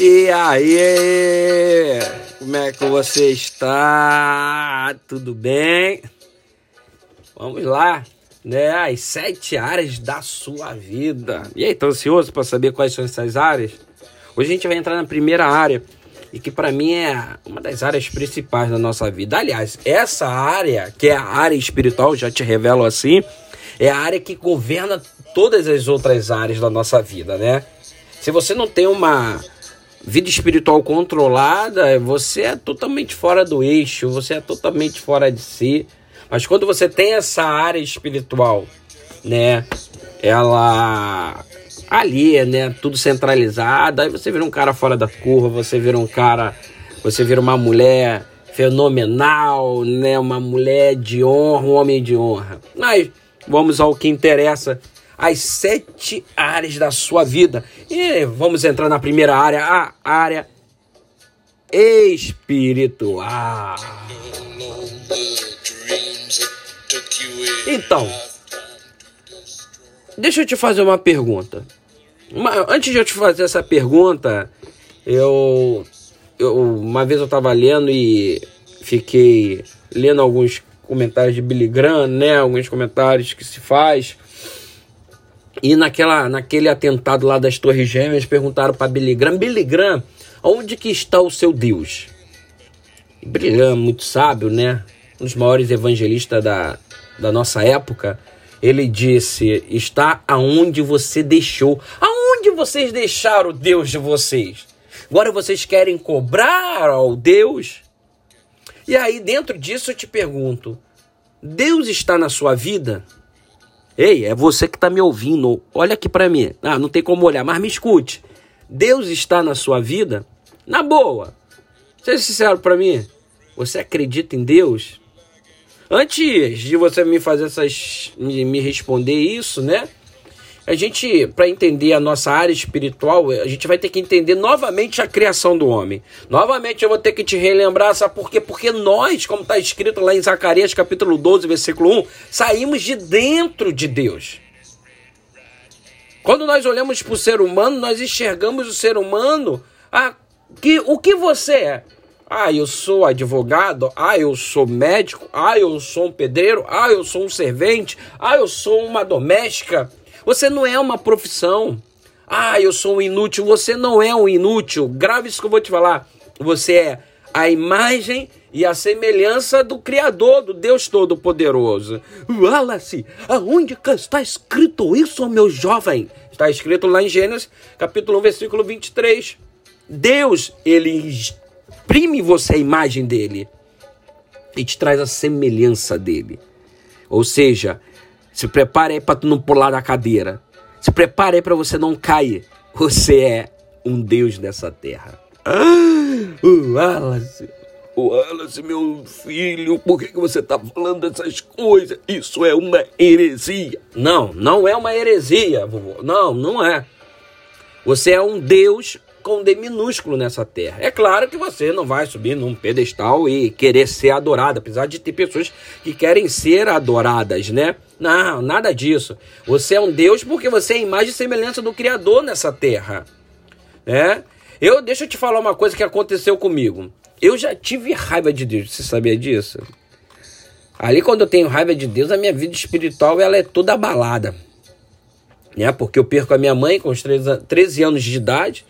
E aí? Como é que você está? Tudo bem? Vamos lá, né? As sete áreas da sua vida. E aí, tá ansioso para saber quais são essas áreas? Hoje a gente vai entrar na primeira área e que para mim é uma das áreas principais da nossa vida. Aliás, essa área, que é a área espiritual, já te revelo assim, é a área que governa todas as outras áreas da nossa vida, né? Se você não tem uma vida espiritual controlada, você é totalmente fora do eixo, você é totalmente fora de si. Mas quando você tem essa área espiritual, né, ela ali, né, tudo centralizado, aí você vira um cara fora da curva, você vira um cara, você vira uma mulher fenomenal, né, uma mulher de honra, um homem de honra. Mas vamos ao que interessa as sete áreas da sua vida. E vamos entrar na primeira área, a área espiritual. Então, deixa eu te fazer uma pergunta. Uma, antes de eu te fazer essa pergunta, eu, eu uma vez eu estava lendo e fiquei lendo alguns comentários de Billy Graham, né? Alguns comentários que se faz e naquela, naquele atentado lá das Torres Gêmeas, perguntaram para Billy Graham, Billy Graham, onde que está o seu Deus? E Billy Graham, muito sábio, né? Um dos maiores evangelistas da, da nossa época, ele disse, está aonde você deixou. Aonde vocês deixaram o Deus de vocês? Agora vocês querem cobrar ao Deus? E aí, dentro disso, eu te pergunto, Deus está na sua vida? Ei, é você que está me ouvindo. Olha aqui para mim. Ah, não tem como olhar, mas me escute. Deus está na sua vida? Na boa. Seja sincero para mim. Você acredita em Deus? Antes de você me fazer essas. me, me responder isso, né? A gente, para entender a nossa área espiritual, a gente vai ter que entender novamente a criação do homem. Novamente eu vou ter que te relembrar, sabe por quê? Porque nós, como está escrito lá em Zacarias capítulo 12, versículo 1, saímos de dentro de Deus. Quando nós olhamos para o ser humano, nós enxergamos o ser humano. Ah, que, o que você é? Ah, eu sou advogado. Ah, eu sou médico. Ah, eu sou um pedreiro. Ah, eu sou um servente. Ah, eu sou uma doméstica. Você não é uma profissão. Ah, eu sou um inútil. Você não é um inútil. Grave isso que eu vou te falar. Você é a imagem e a semelhança do Criador, do Deus Todo-Poderoso. Wallace, aonde que está escrito isso, meu jovem? Está escrito lá em Gênesis, capítulo 1, versículo 23. Deus, ele exprime você a imagem dele e te traz a semelhança dele. Ou seja, se prepare aí para tu não pular da cadeira. Se prepare aí para você não cair. Você é um Deus nessa terra. Ah, o Wallace, o Wallace, meu filho, por que, que você está falando dessas coisas? Isso é uma heresia. Não, não é uma heresia, vovô. Não, não é. Você é um Deus com D minúsculo nessa terra. É claro que você não vai subir num pedestal e querer ser adorado, apesar de ter pessoas que querem ser adoradas, né? Não, nada disso. Você é um Deus porque você é a imagem e semelhança do Criador nessa terra, né? Eu deixa eu te falar uma coisa que aconteceu comigo. Eu já tive raiva de Deus, você sabia disso? Ali quando eu tenho raiva de Deus, a minha vida espiritual ela é toda abalada. Né? Porque eu perco a minha mãe com os 13 anos de idade.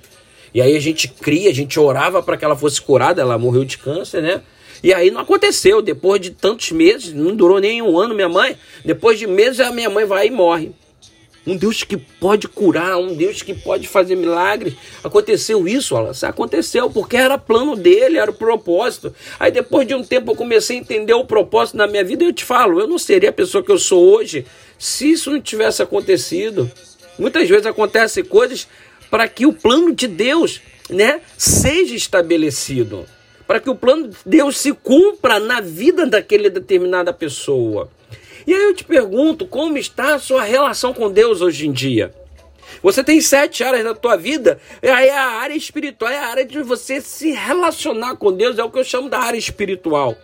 E aí a gente cria, a gente orava para que ela fosse curada, ela morreu de câncer, né? E aí não aconteceu. Depois de tantos meses, não durou nem um ano minha mãe. Depois de meses, a minha mãe vai e morre. Um Deus que pode curar, um Deus que pode fazer milagres. Aconteceu isso, Wallace? Aconteceu, porque era plano dele, era o propósito. Aí depois de um tempo eu comecei a entender o propósito na minha vida e eu te falo, eu não seria a pessoa que eu sou hoje se isso não tivesse acontecido. Muitas vezes acontecem coisas para que o plano de Deus né, seja estabelecido. Para que o plano de Deus se cumpra na vida daquela determinada pessoa. E aí eu te pergunto, como está a sua relação com Deus hoje em dia? Você tem sete áreas na tua vida, aí a área espiritual é a área de você se relacionar com Deus, é o que eu chamo da área espiritual.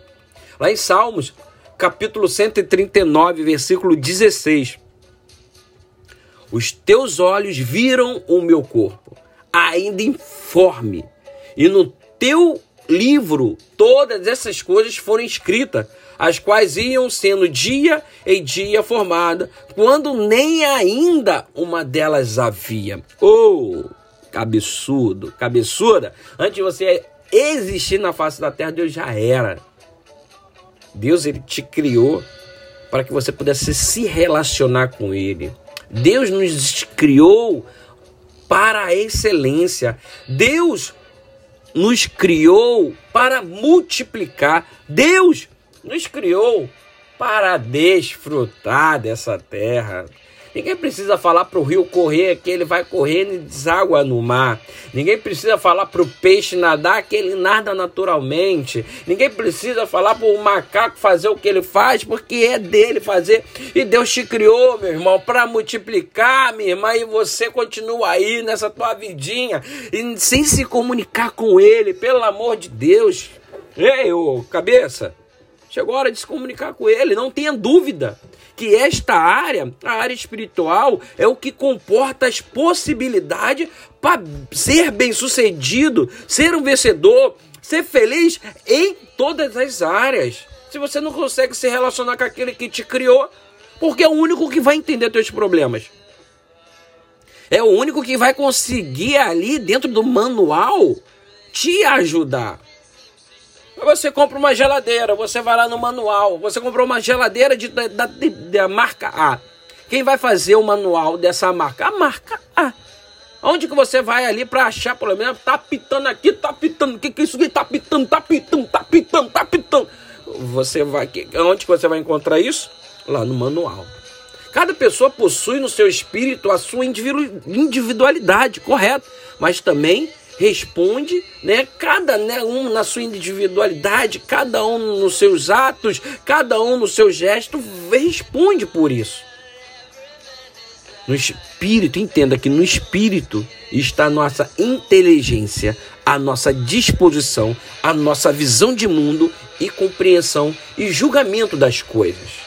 Lá em Salmos, capítulo 139, versículo 16. Os teus olhos viram o meu corpo. ainda informe. E no teu livro todas essas coisas foram escritas, as quais iam sendo dia em dia formada, quando nem ainda uma delas havia. Oh, cabeçudo, cabeçuda, antes de você existir na face da terra, Deus já era. Deus ele te criou para que você pudesse se relacionar com ele. Deus nos criou para a excelência. Deus nos criou para multiplicar. Deus nos criou para desfrutar dessa terra. Ninguém precisa falar para o rio correr que ele vai correr e deságua no mar. Ninguém precisa falar para o peixe nadar que ele nada naturalmente. Ninguém precisa falar para o macaco fazer o que ele faz porque é dele fazer. E Deus te criou, meu irmão, para multiplicar, minha irmã, e você continua aí nessa tua vidinha e sem se comunicar com ele, pelo amor de Deus. Ei, ô cabeça, chegou a hora de se comunicar com ele, não tenha dúvida que esta área, a área espiritual, é o que comporta as possibilidades para ser bem-sucedido, ser um vencedor, ser feliz em todas as áreas. Se você não consegue se relacionar com aquele que te criou, porque é o único que vai entender teus problemas. É o único que vai conseguir ali dentro do manual te ajudar. Você compra uma geladeira, você vai lá no manual, você comprou uma geladeira de, da, de, da marca A. Quem vai fazer o manual dessa marca? A marca A. Onde que você vai ali para achar, pelo menos, tá pitando aqui, tá pitando, o que que é isso aqui? Tá pitando, tá pitando, tá pitando, tá pitando. Você vai, onde que você vai encontrar isso? Lá no manual. Cada pessoa possui no seu espírito a sua individualidade, correto? Mas também responde, né? Cada né, um na sua individualidade, cada um nos seus atos, cada um no seu gesto, responde por isso. No espírito, entenda que no espírito está a nossa inteligência, a nossa disposição, a nossa visão de mundo e compreensão e julgamento das coisas.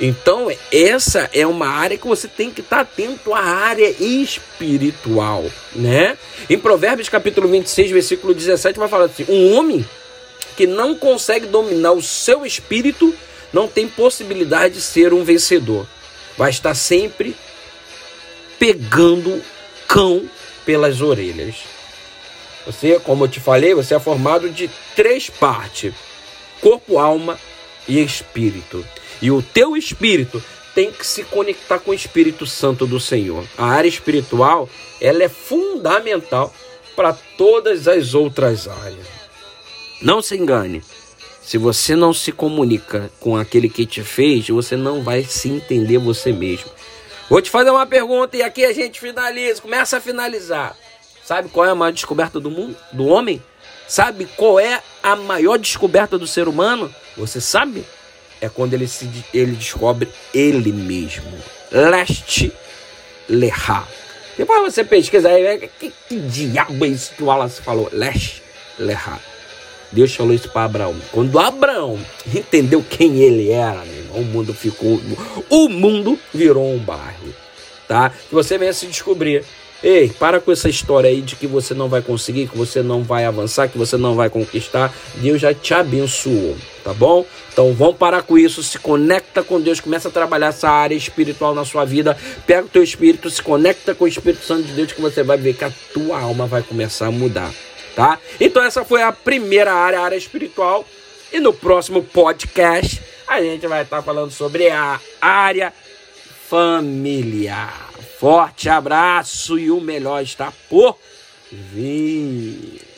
Então, essa é uma área que você tem que estar tá atento à área espiritual, né? Em Provérbios capítulo 26, versículo 17, vai falar assim: "Um homem que não consegue dominar o seu espírito não tem possibilidade de ser um vencedor. Vai estar sempre pegando cão pelas orelhas. Você, como eu te falei, você é formado de três partes: corpo, alma e espírito. E o teu espírito tem que se conectar com o Espírito Santo do Senhor. A área espiritual, ela é fundamental para todas as outras áreas. Não se engane. Se você não se comunica com aquele que te fez, você não vai se entender você mesmo. Vou te fazer uma pergunta e aqui a gente finaliza, começa a finalizar. Sabe qual é a maior descoberta do mundo, do homem? Sabe qual é a maior descoberta do ser humano? Você sabe? É quando ele, se, ele descobre ele mesmo. Leste Leha. Depois você pesquisa aí, que, que diabo é isso que o Wallace falou? Leste Leha. Deus falou isso para Abraão. Quando Abraão entendeu quem ele era, irmão, o mundo ficou. O mundo virou um bairro. Tá? Que você venha se descobrir. Ei, para com essa história aí de que você não vai conseguir, que você não vai avançar, que você não vai conquistar. Deus já te abençoou, tá bom? Então vamos parar com isso, se conecta com Deus, começa a trabalhar essa área espiritual na sua vida. Pega o teu espírito, se conecta com o Espírito Santo de Deus que você vai ver que a tua alma vai começar a mudar, tá? Então essa foi a primeira área, a área espiritual. E no próximo podcast a gente vai estar falando sobre a área familiar. Forte abraço e o melhor está por vir.